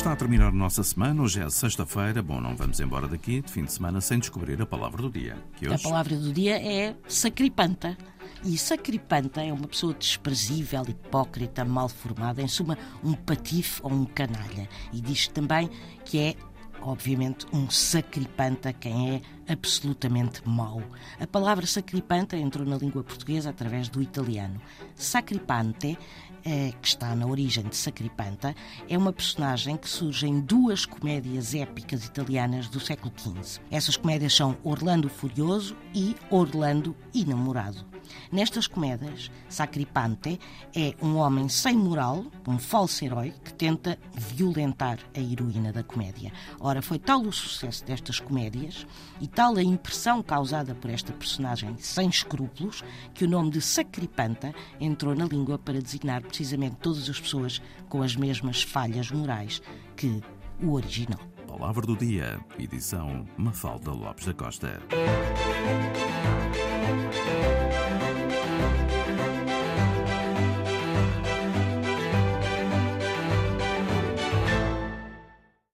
terminar a nossa semana. Hoje é sexta-feira. Bom, não vamos embora daqui de fim de semana sem descobrir a palavra do dia. Que hoje... A palavra do dia é sacripanta. E sacripanta é uma pessoa desprezível, hipócrita, mal formada, em suma, um patife ou um canalha. E diz também que é obviamente, um sacripanta, quem é absolutamente mau. A palavra sacripanta entrou na língua portuguesa através do italiano. Sacripante, eh, que está na origem de Sacripanta, é uma personagem que surge em duas comédias épicas italianas do século XV. Essas comédias são Orlando Furioso e Orlando Enamorado. Nestas comédias, Sacripante é um homem sem moral, um falso herói, que tenta violentar a heroína da comédia. Ora, foi tal o sucesso destas comédias e tal a impressão causada por esta personagem sem escrúpulos que o nome de Sacripanta entrou na língua para designar precisamente todas as pessoas com as mesmas falhas morais que o original. Palavra do dia, edição Mafalda Lopes da Costa.